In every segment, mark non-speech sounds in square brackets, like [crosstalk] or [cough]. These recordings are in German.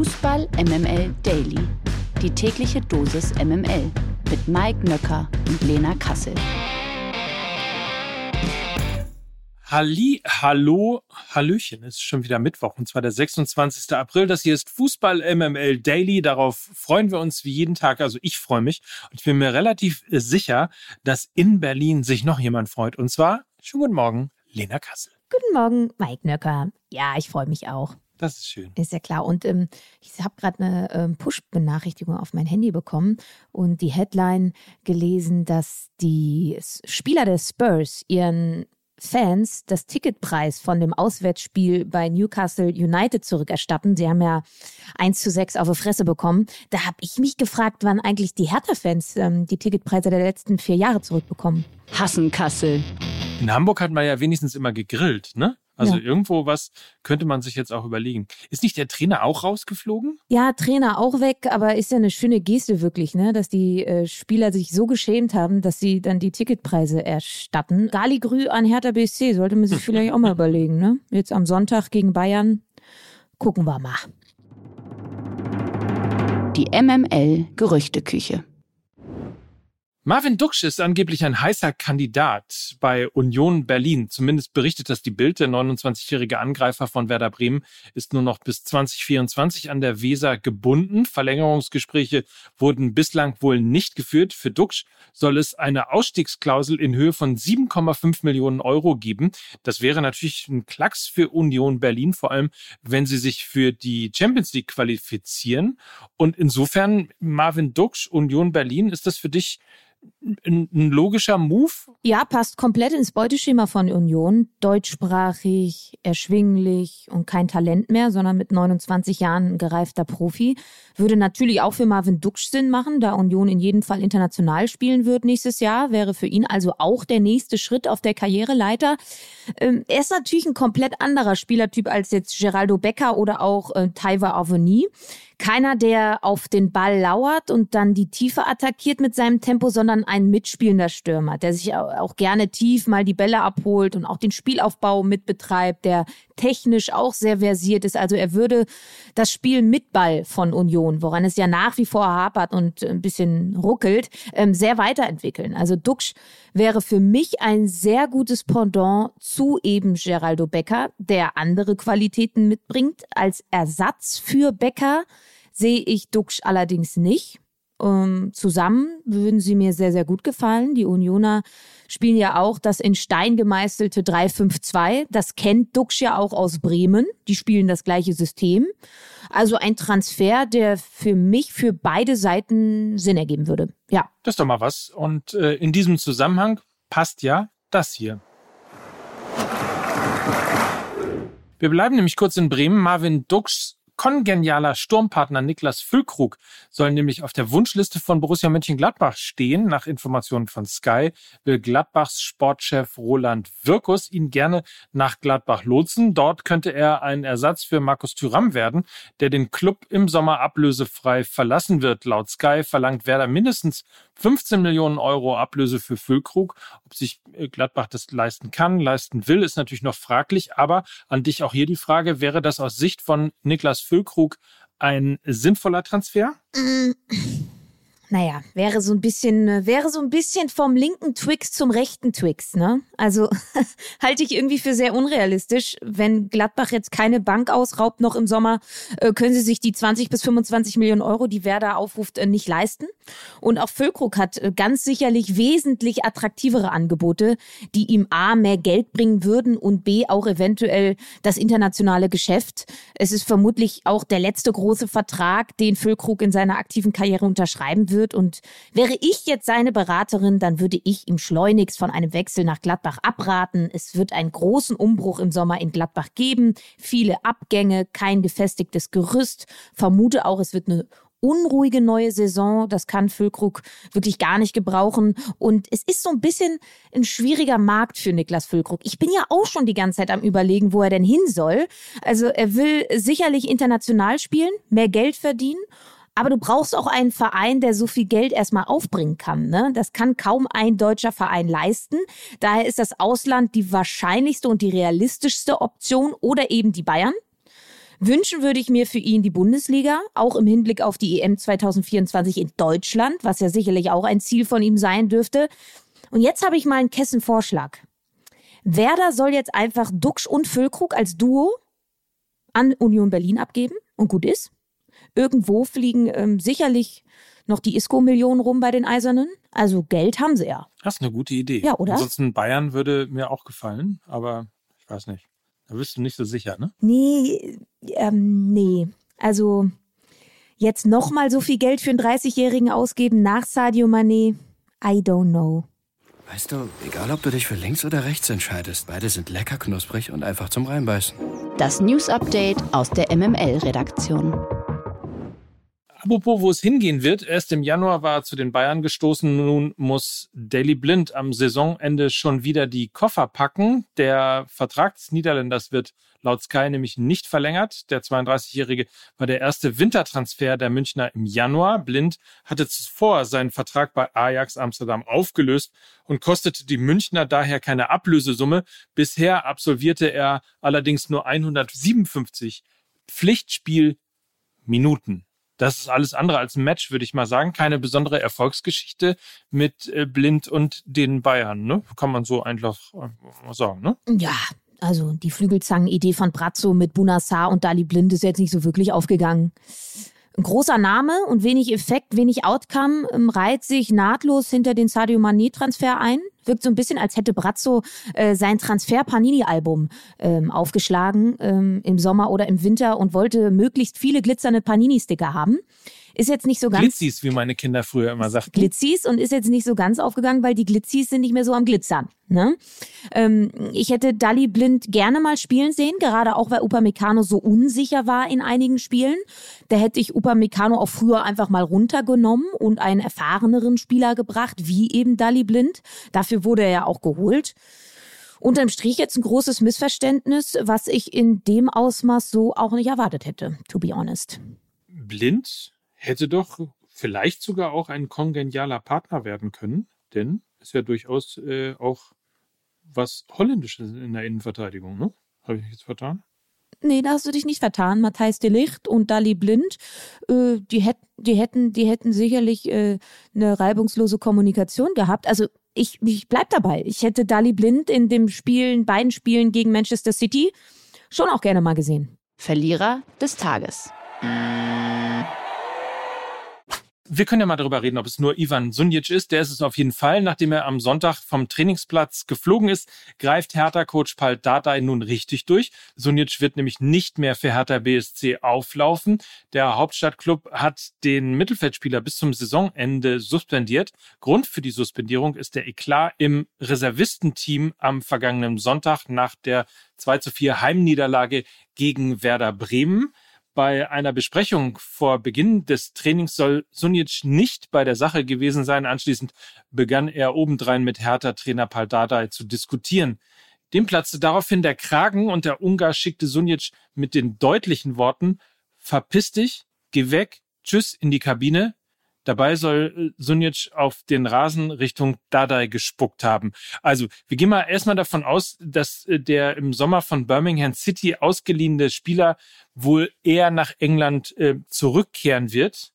Fußball MML Daily. Die tägliche Dosis MML mit Mike Nöcker und Lena Kassel. Halli, hallo, hallöchen. Es ist schon wieder Mittwoch und zwar der 26. April. Das hier ist Fußball MML Daily. Darauf freuen wir uns wie jeden Tag. Also ich freue mich und ich bin mir relativ sicher, dass in Berlin sich noch jemand freut. Und zwar, schönen guten Morgen, Lena Kassel. Guten Morgen, Mike Nöcker. Ja, ich freue mich auch. Das ist schön. Ist ja klar. Und ähm, ich habe gerade eine ähm, Push-Benachrichtigung auf mein Handy bekommen und die Headline gelesen, dass die Spieler der Spurs ihren Fans das Ticketpreis von dem Auswärtsspiel bei Newcastle United zurückerstatten. Sie haben ja 1 zu 6 auf die Fresse bekommen. Da habe ich mich gefragt, wann eigentlich die Hertha-Fans ähm, die Ticketpreise der letzten vier Jahre zurückbekommen. Hassen Kassel. In Hamburg hat man ja wenigstens immer gegrillt, ne? Also ja. irgendwo was könnte man sich jetzt auch überlegen. Ist nicht der Trainer auch rausgeflogen? Ja, Trainer auch weg, aber ist ja eine schöne Geste wirklich, ne? Dass die äh, Spieler sich so geschämt haben, dass sie dann die Ticketpreise erstatten. Galigrü an Hertha BSC sollte man sich vielleicht auch mal [laughs] überlegen, ne? Jetzt am Sonntag gegen Bayern. Gucken wir mal. Die MML Gerüchteküche. Marvin Duksch ist angeblich ein heißer Kandidat bei Union Berlin. Zumindest berichtet das die Bild. Der 29-jährige Angreifer von Werder Bremen ist nur noch bis 2024 an der Weser gebunden. Verlängerungsgespräche wurden bislang wohl nicht geführt. Für Duksch soll es eine Ausstiegsklausel in Höhe von 7,5 Millionen Euro geben. Das wäre natürlich ein Klacks für Union Berlin, vor allem wenn sie sich für die Champions League qualifizieren. Und insofern, Marvin Duksch, Union Berlin, ist das für dich ein, ein, logischer Move? Ja, passt komplett ins Beuteschema von Union. Deutschsprachig, erschwinglich und kein Talent mehr, sondern mit 29 Jahren ein gereifter Profi. Würde natürlich auch für Marvin Duksch Sinn machen, da Union in jedem Fall international spielen wird nächstes Jahr. Wäre für ihn also auch der nächste Schritt auf der Karriereleiter. Ähm, er ist natürlich ein komplett anderer Spielertyp als jetzt Geraldo Becker oder auch äh, Taiwa Avoni. Keiner, der auf den Ball lauert und dann die Tiefe attackiert mit seinem Tempo, sondern ein mitspielender Stürmer, der sich auch gerne tief mal die Bälle abholt und auch den Spielaufbau mitbetreibt, der technisch auch sehr versiert ist. Also er würde das Spiel mit Ball von Union, woran es ja nach wie vor hapert und ein bisschen ruckelt, ähm, sehr weiterentwickeln. Also Duxch wäre für mich ein sehr gutes Pendant zu eben Geraldo Becker, der andere Qualitäten mitbringt. Als Ersatz für Becker sehe ich Duxch allerdings nicht. Ähm, zusammen würden sie mir sehr, sehr gut gefallen. Die Unioner spielen ja auch das in Stein gemeißelte 3-5-2. Das kennt Duxch ja auch aus Bremen. Die spielen das gleiche System. Also ein Transfer, der für mich für beide Seiten Sinn ergeben würde. Ja. Das ist doch mal was. Und äh, in diesem Zusammenhang passt ja das hier. Wir bleiben nämlich kurz in Bremen. Marvin Dux kongenialer Sturmpartner Niklas Füllkrug soll nämlich auf der Wunschliste von Borussia Mönchengladbach stehen. Nach Informationen von Sky will Gladbachs Sportchef Roland Wirkus ihn gerne nach Gladbach lotsen. Dort könnte er ein Ersatz für Markus Thüram werden, der den Club im Sommer ablösefrei verlassen wird. Laut Sky verlangt Werder mindestens 15 Millionen Euro Ablöse für Füllkrug. Ob sich Gladbach das leisten kann, leisten will, ist natürlich noch fraglich. Aber an dich auch hier die Frage, wäre das aus Sicht von Niklas Füllkrug ein sinnvoller Transfer? Naja, wäre so ein bisschen, äh, wäre so ein bisschen vom linken Twix zum rechten Twix, ne? Also [laughs] halte ich irgendwie für sehr unrealistisch. Wenn Gladbach jetzt keine Bank ausraubt noch im Sommer, äh, können sie sich die 20 bis 25 Millionen Euro, die Werder aufruft, äh, nicht leisten. Und auch Füllkrug hat ganz sicherlich wesentlich attraktivere Angebote, die ihm A, mehr Geld bringen würden und B, auch eventuell das internationale Geschäft. Es ist vermutlich auch der letzte große Vertrag, den Füllkrug in seiner aktiven Karriere unterschreiben wird wird. Und wäre ich jetzt seine Beraterin, dann würde ich ihm schleunigst von einem Wechsel nach Gladbach abraten. Es wird einen großen Umbruch im Sommer in Gladbach geben. Viele Abgänge, kein gefestigtes Gerüst. Vermute auch, es wird eine unruhige neue Saison. Das kann Füllkrug wirklich gar nicht gebrauchen. Und es ist so ein bisschen ein schwieriger Markt für Niklas Füllkrug. Ich bin ja auch schon die ganze Zeit am Überlegen, wo er denn hin soll. Also er will sicherlich international spielen, mehr Geld verdienen. Aber du brauchst auch einen Verein, der so viel Geld erstmal aufbringen kann. Ne? Das kann kaum ein deutscher Verein leisten. Daher ist das Ausland die wahrscheinlichste und die realistischste Option oder eben die Bayern. Wünschen würde ich mir für ihn die Bundesliga, auch im Hinblick auf die EM 2024 in Deutschland, was ja sicherlich auch ein Ziel von ihm sein dürfte. Und jetzt habe ich mal einen Kessenvorschlag. Werder soll jetzt einfach Duxch und Füllkrug als Duo an Union Berlin abgeben und gut ist. Irgendwo fliegen ähm, sicherlich noch die ISCO-Millionen rum bei den Eisernen. Also Geld haben sie ja. Das ist eine gute Idee. Ja, oder? Ansonsten Bayern würde mir auch gefallen, aber ich weiß nicht. Da bist du nicht so sicher, ne? Nee, ähm, nee. Also jetzt nochmal so viel Geld für einen 30-Jährigen ausgeben nach Sadio Mané, I don't know. Weißt du, egal ob du dich für links oder rechts entscheidest, beide sind lecker knusprig und einfach zum Reinbeißen. Das News Update aus der MML-Redaktion. Apropos, wo es hingehen wird, erst im Januar war er zu den Bayern gestoßen. Nun muss Daily Blind am Saisonende schon wieder die Koffer packen. Der Vertrag des Niederländers wird laut Sky nämlich nicht verlängert. Der 32-Jährige war der erste Wintertransfer der Münchner im Januar. Blind hatte zuvor seinen Vertrag bei Ajax Amsterdam aufgelöst und kostete die Münchner daher keine Ablösesumme. Bisher absolvierte er allerdings nur 157 Pflichtspielminuten. Das ist alles andere als ein Match, würde ich mal sagen. Keine besondere Erfolgsgeschichte mit äh, Blind und den Bayern, ne? Kann man so einfach äh, sagen, ne? Ja, also die Flügelzangen-Idee von Brazzo mit Bunassar und Dali Blind ist jetzt nicht so wirklich aufgegangen. Ein großer Name und wenig Effekt, wenig Outcome reiht sich nahtlos hinter den Sadio Mané-Transfer ein. Wirkt so ein bisschen, als hätte Brazzo äh, sein Transfer-Panini-Album ähm, aufgeschlagen ähm, im Sommer oder im Winter und wollte möglichst viele glitzernde Panini-Sticker haben. Ist jetzt nicht so ganz. Glitzis, wie meine Kinder früher immer sagten. Glitzis und ist jetzt nicht so ganz aufgegangen, weil die Glitzis sind nicht mehr so am Glitzern. Ne? Ähm, ich hätte Dali Blind gerne mal spielen sehen, gerade auch weil Upamecano so unsicher war in einigen Spielen. Da hätte ich Upamecano auch früher einfach mal runtergenommen und einen erfahreneren Spieler gebracht, wie eben Dali Blind. Dafür wurde er ja auch geholt. Unterm Strich jetzt ein großes Missverständnis, was ich in dem Ausmaß so auch nicht erwartet hätte, to be honest. Blind hätte doch vielleicht sogar auch ein kongenialer Partner werden können, denn ist ja durchaus äh, auch was Holländisches in der Innenverteidigung, ne? Habe ich mich jetzt vertan? Nee, da hast du dich nicht vertan. Matthijs de Licht und Dali Blind, äh, die, hätt, die, hätten, die hätten sicherlich äh, eine reibungslose Kommunikation gehabt. Also ich, ich bleib dabei. Ich hätte Dali Blind in dem Spielen, beiden Spielen gegen Manchester City schon auch gerne mal gesehen. Verlierer des Tages. Wir können ja mal darüber reden, ob es nur Ivan Sunjic ist. Der ist es auf jeden Fall. Nachdem er am Sonntag vom Trainingsplatz geflogen ist, greift Hertha-Coach Pal Dardai nun richtig durch. Sunjic wird nämlich nicht mehr für Hertha BSC auflaufen. Der Hauptstadtklub hat den Mittelfeldspieler bis zum Saisonende suspendiert. Grund für die Suspendierung ist der Eklat im Reservistenteam am vergangenen Sonntag nach der 2 zu 4 Heimniederlage gegen Werder Bremen. Bei einer Besprechung vor Beginn des Trainings soll Sunic nicht bei der Sache gewesen sein. Anschließend begann er obendrein mit Hertha-Trainer Paldadei zu diskutieren. Dem platzte daraufhin der Kragen und der Ungar schickte Sunic mit den deutlichen Worten Verpiss dich, geh weg, tschüss in die Kabine, Dabei soll äh, Sunic auf den Rasen Richtung Dadai gespuckt haben. Also, wir gehen mal erstmal davon aus, dass äh, der im Sommer von Birmingham City ausgeliehene Spieler wohl eher nach England äh, zurückkehren wird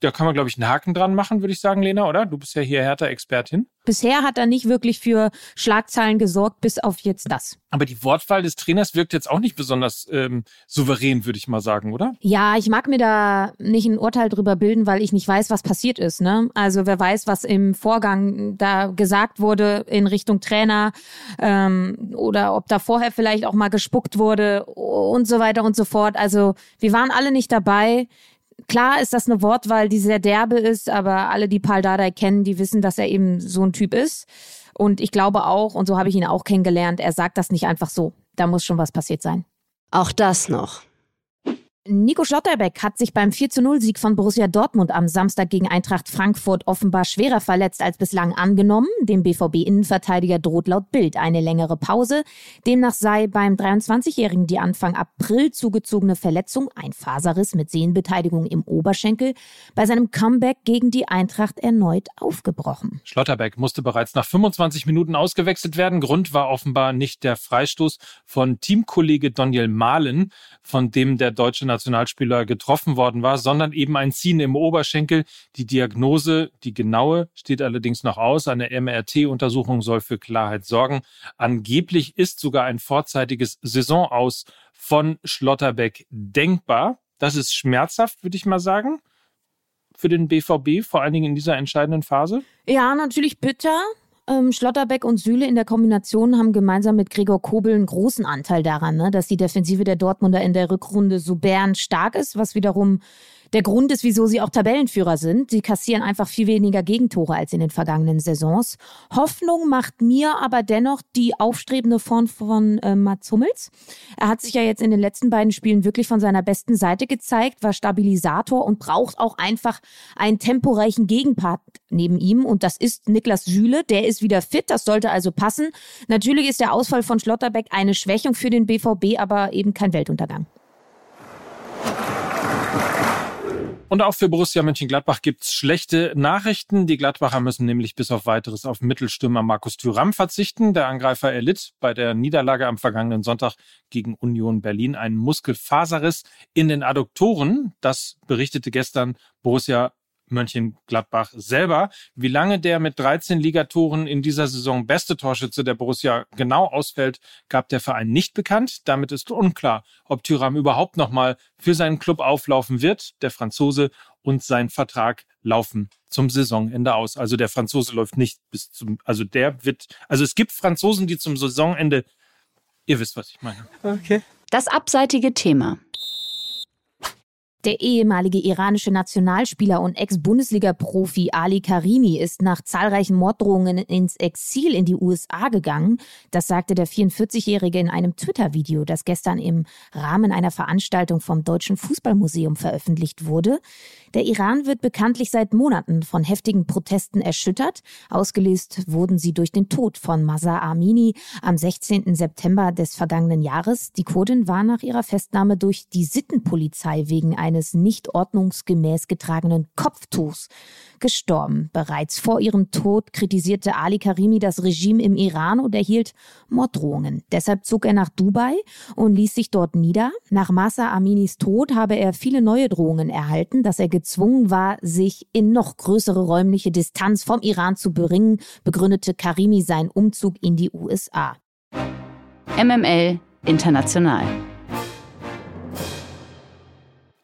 da kann man, glaube ich, einen Haken dran machen, würde ich sagen, Lena, oder? Du bist ja hier härter Expertin. Bisher hat er nicht wirklich für Schlagzeilen gesorgt, bis auf jetzt das. Aber die Wortwahl des Trainers wirkt jetzt auch nicht besonders ähm, souverän, würde ich mal sagen, oder? Ja, ich mag mir da nicht ein Urteil drüber bilden, weil ich nicht weiß, was passiert ist. Ne? Also wer weiß, was im Vorgang da gesagt wurde in Richtung Trainer ähm, oder ob da vorher vielleicht auch mal gespuckt wurde und so weiter und so fort. Also wir waren alle nicht dabei. Klar ist das eine Wortwahl, die sehr derbe ist, aber alle, die Paul Dardai kennen, die wissen, dass er eben so ein Typ ist. Und ich glaube auch, und so habe ich ihn auch kennengelernt, er sagt das nicht einfach so. Da muss schon was passiert sein. Auch das noch. Nico Schlotterbeck hat sich beim 4-0-Sieg von Borussia Dortmund am Samstag gegen Eintracht Frankfurt offenbar schwerer verletzt als bislang angenommen. Dem BVB-Innenverteidiger droht laut Bild eine längere Pause. Demnach sei beim 23-Jährigen die Anfang April zugezogene Verletzung, ein Faserriss mit Sehnenbeteiligung im Oberschenkel, bei seinem Comeback gegen die Eintracht erneut aufgebrochen. Schlotterbeck musste bereits nach 25 Minuten ausgewechselt werden. Grund war offenbar nicht der Freistoß von Teamkollege Daniel Mahlen, von dem der deutsche Nationalspieler getroffen worden war, sondern eben ein Ziehen im Oberschenkel. Die Diagnose, die genaue, steht allerdings noch aus. Eine MRT-Untersuchung soll für Klarheit sorgen. Angeblich ist sogar ein vorzeitiges Saisonaus von Schlotterbeck denkbar. Das ist schmerzhaft, würde ich mal sagen, für den BVB, vor allen Dingen in dieser entscheidenden Phase. Ja, natürlich bitter. Ähm, Schlotterbeck und Süle in der Kombination haben gemeinsam mit Gregor Kobel einen großen Anteil daran, ne, dass die Defensive der Dortmunder in der Rückrunde so bärenstark ist, was wiederum der Grund ist, wieso sie auch Tabellenführer sind. Sie kassieren einfach viel weniger Gegentore als in den vergangenen Saisons. Hoffnung macht mir aber dennoch die aufstrebende Form von äh, Mats Hummels. Er hat sich ja jetzt in den letzten beiden Spielen wirklich von seiner besten Seite gezeigt, war Stabilisator und braucht auch einfach einen temporeichen Gegenpart neben ihm. Und das ist Niklas Süle. Der ist wieder fit. Das sollte also passen. Natürlich ist der Ausfall von Schlotterbeck eine Schwächung für den BVB, aber eben kein Weltuntergang. Und auch für Borussia Mönchengladbach gibt's schlechte Nachrichten. Die Gladbacher müssen nämlich bis auf weiteres auf Mittelstürmer Markus Thüram verzichten. Der Angreifer erlitt bei der Niederlage am vergangenen Sonntag gegen Union Berlin einen Muskelfaserriss in den Adduktoren. Das berichtete gestern Borussia Mönchengladbach selber. Wie lange der mit 13 Ligatoren in dieser Saison beste Torschütze der Borussia genau ausfällt, gab der Verein nicht bekannt. Damit ist unklar, ob Thüram überhaupt nochmal für seinen Club auflaufen wird. Der Franzose und sein Vertrag laufen zum Saisonende aus. Also der Franzose läuft nicht bis zum, also der wird, also es gibt Franzosen, die zum Saisonende, ihr wisst, was ich meine. Okay. Das abseitige Thema. Der ehemalige iranische Nationalspieler und Ex-Bundesliga-Profi Ali Karimi ist nach zahlreichen Morddrohungen ins Exil in die USA gegangen. Das sagte der 44-Jährige in einem Twitter-Video, das gestern im Rahmen einer Veranstaltung vom Deutschen Fußballmuseum veröffentlicht wurde. Der Iran wird bekanntlich seit Monaten von heftigen Protesten erschüttert. Ausgelöst wurden sie durch den Tod von Masa Amini am 16. September des vergangenen Jahres. Die Kurdin war nach ihrer Festnahme durch die Sittenpolizei wegen eines nicht ordnungsgemäß getragenen Kopftuchs gestorben. Bereits vor ihrem Tod kritisierte Ali Karimi das Regime im Iran und erhielt Morddrohungen. Deshalb zog er nach Dubai und ließ sich dort nieder. Nach Masa Aminis Tod habe er viele neue Drohungen erhalten, dass er gezwungen war, sich in noch größere räumliche Distanz vom Iran zu bringen, begründete Karimi seinen Umzug in die USA. MML International.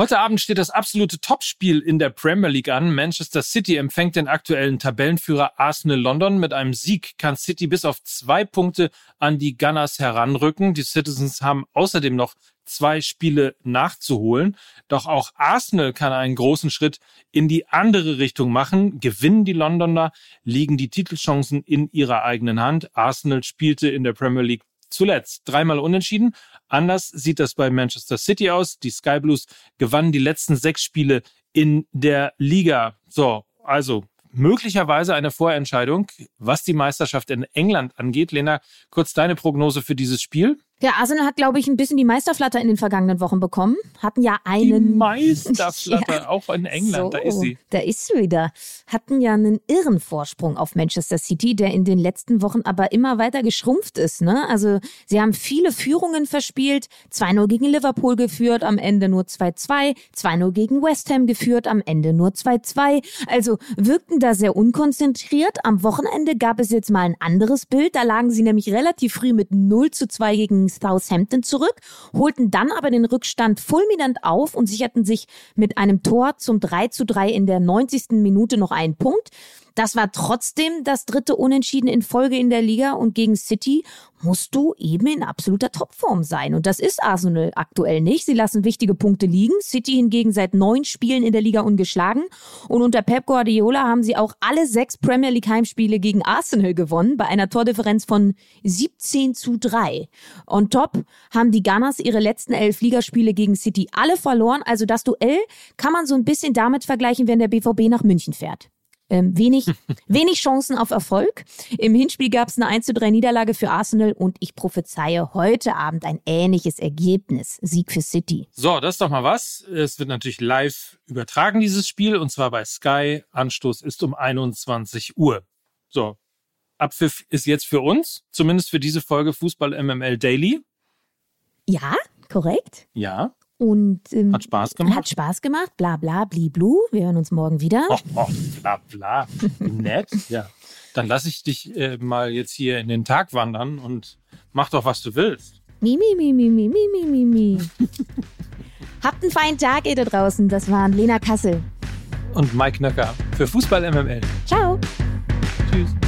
Heute Abend steht das absolute Topspiel in der Premier League an. Manchester City empfängt den aktuellen Tabellenführer Arsenal London. Mit einem Sieg kann City bis auf zwei Punkte an die Gunners heranrücken. Die Citizens haben außerdem noch zwei Spiele nachzuholen. Doch auch Arsenal kann einen großen Schritt in die andere Richtung machen. Gewinnen die Londoner, liegen die Titelchancen in ihrer eigenen Hand. Arsenal spielte in der Premier League zuletzt dreimal unentschieden. Anders sieht das bei Manchester City aus. Die Sky Blues gewannen die letzten sechs Spiele in der Liga. So, also möglicherweise eine Vorentscheidung, was die Meisterschaft in England angeht. Lena, kurz deine Prognose für dieses Spiel? Der Arsenal hat, glaube ich, ein bisschen die Meisterflatter in den vergangenen Wochen bekommen. Hatten ja einen. Die Meisterflatter, [laughs] ja. auch in England, so, da ist sie. Da ist sie wieder. Hatten ja einen irren Vorsprung auf Manchester City, der in den letzten Wochen aber immer weiter geschrumpft ist. Ne? Also sie haben viele Führungen verspielt. 2-0 gegen Liverpool geführt, am Ende nur 2-2. 2-0 gegen West Ham geführt, am Ende nur 2-2. Also wirkten da sehr unkonzentriert. Am Wochenende gab es jetzt mal ein anderes Bild. Da lagen sie nämlich relativ früh mit 0 zu 2 gegen Southampton zurück, holten dann aber den Rückstand fulminant auf und sicherten sich mit einem Tor zum 3 zu 3 in der 90. Minute noch einen Punkt. Das war trotzdem das dritte Unentschieden in Folge in der Liga und gegen City musst du eben in absoluter Topform sein. Und das ist Arsenal aktuell nicht. Sie lassen wichtige Punkte liegen. City hingegen seit neun Spielen in der Liga ungeschlagen. Und unter Pep Guardiola haben sie auch alle sechs Premier League Heimspiele gegen Arsenal gewonnen, bei einer Tordifferenz von 17 zu 3. On top haben die Gunners ihre letzten elf Ligaspiele gegen City alle verloren. Also das Duell kann man so ein bisschen damit vergleichen, wenn der BVB nach München fährt ähm, wenig, [laughs] wenig Chancen auf Erfolg. Im Hinspiel gab es eine 1 zu 3 Niederlage für Arsenal und ich prophezeie heute Abend ein ähnliches Ergebnis. Sieg für City. So, das ist doch mal was. Es wird natürlich live übertragen, dieses Spiel, und zwar bei Sky. Anstoß ist um 21 Uhr. So, Abpfiff ist jetzt für uns, zumindest für diese Folge Fußball MML Daily. Ja, korrekt. Ja. Und ähm, hat Spaß gemacht. Hat Spaß gemacht, bla bla bliblu. Wir hören uns morgen wieder. Och, och, bla bla. Nett, [laughs] ja. Dann lass ich dich äh, mal jetzt hier in den Tag wandern und mach doch, was du willst. Mi, mi, mi, mi, mi, mi, mi, mi. [laughs] Habt einen feinen Tag, ihr da draußen. Das waren Lena Kassel. Und Mike Nöcker für Fußball MML. Ciao. Tschüss.